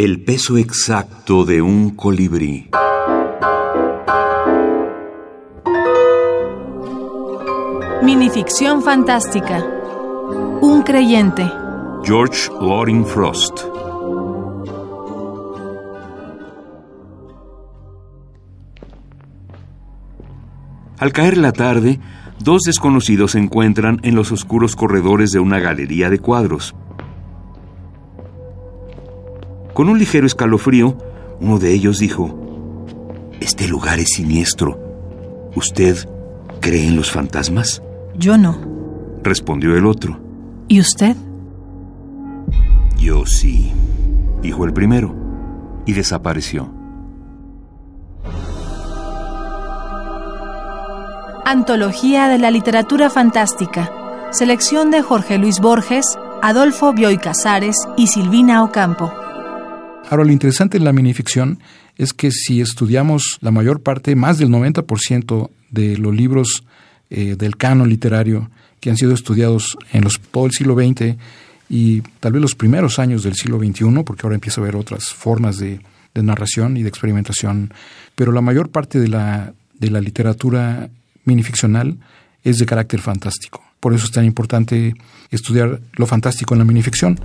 El peso exacto de un colibrí. Minificción fantástica. Un creyente. George Loring Frost. Al caer la tarde, dos desconocidos se encuentran en los oscuros corredores de una galería de cuadros. Con un ligero escalofrío, uno de ellos dijo, Este lugar es siniestro. ¿Usted cree en los fantasmas? Yo no. Respondió el otro. ¿Y usted? Yo sí, dijo el primero, y desapareció. Antología de la Literatura Fantástica. Selección de Jorge Luis Borges, Adolfo Bioy Casares y Silvina Ocampo. Ahora, lo interesante en la minificción es que si estudiamos la mayor parte, más del 90% de los libros eh, del canon literario que han sido estudiados en los, todo el siglo XX y tal vez los primeros años del siglo XXI, porque ahora empieza a haber otras formas de, narración y de experimentación, pero la mayor parte de la, de la literatura minificcional es de carácter fantástico. Por eso es tan importante estudiar lo fantástico en la minificción.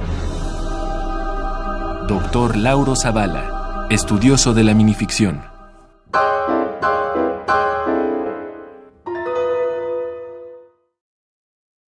Doctor Lauro Zavala, estudioso de la minificción.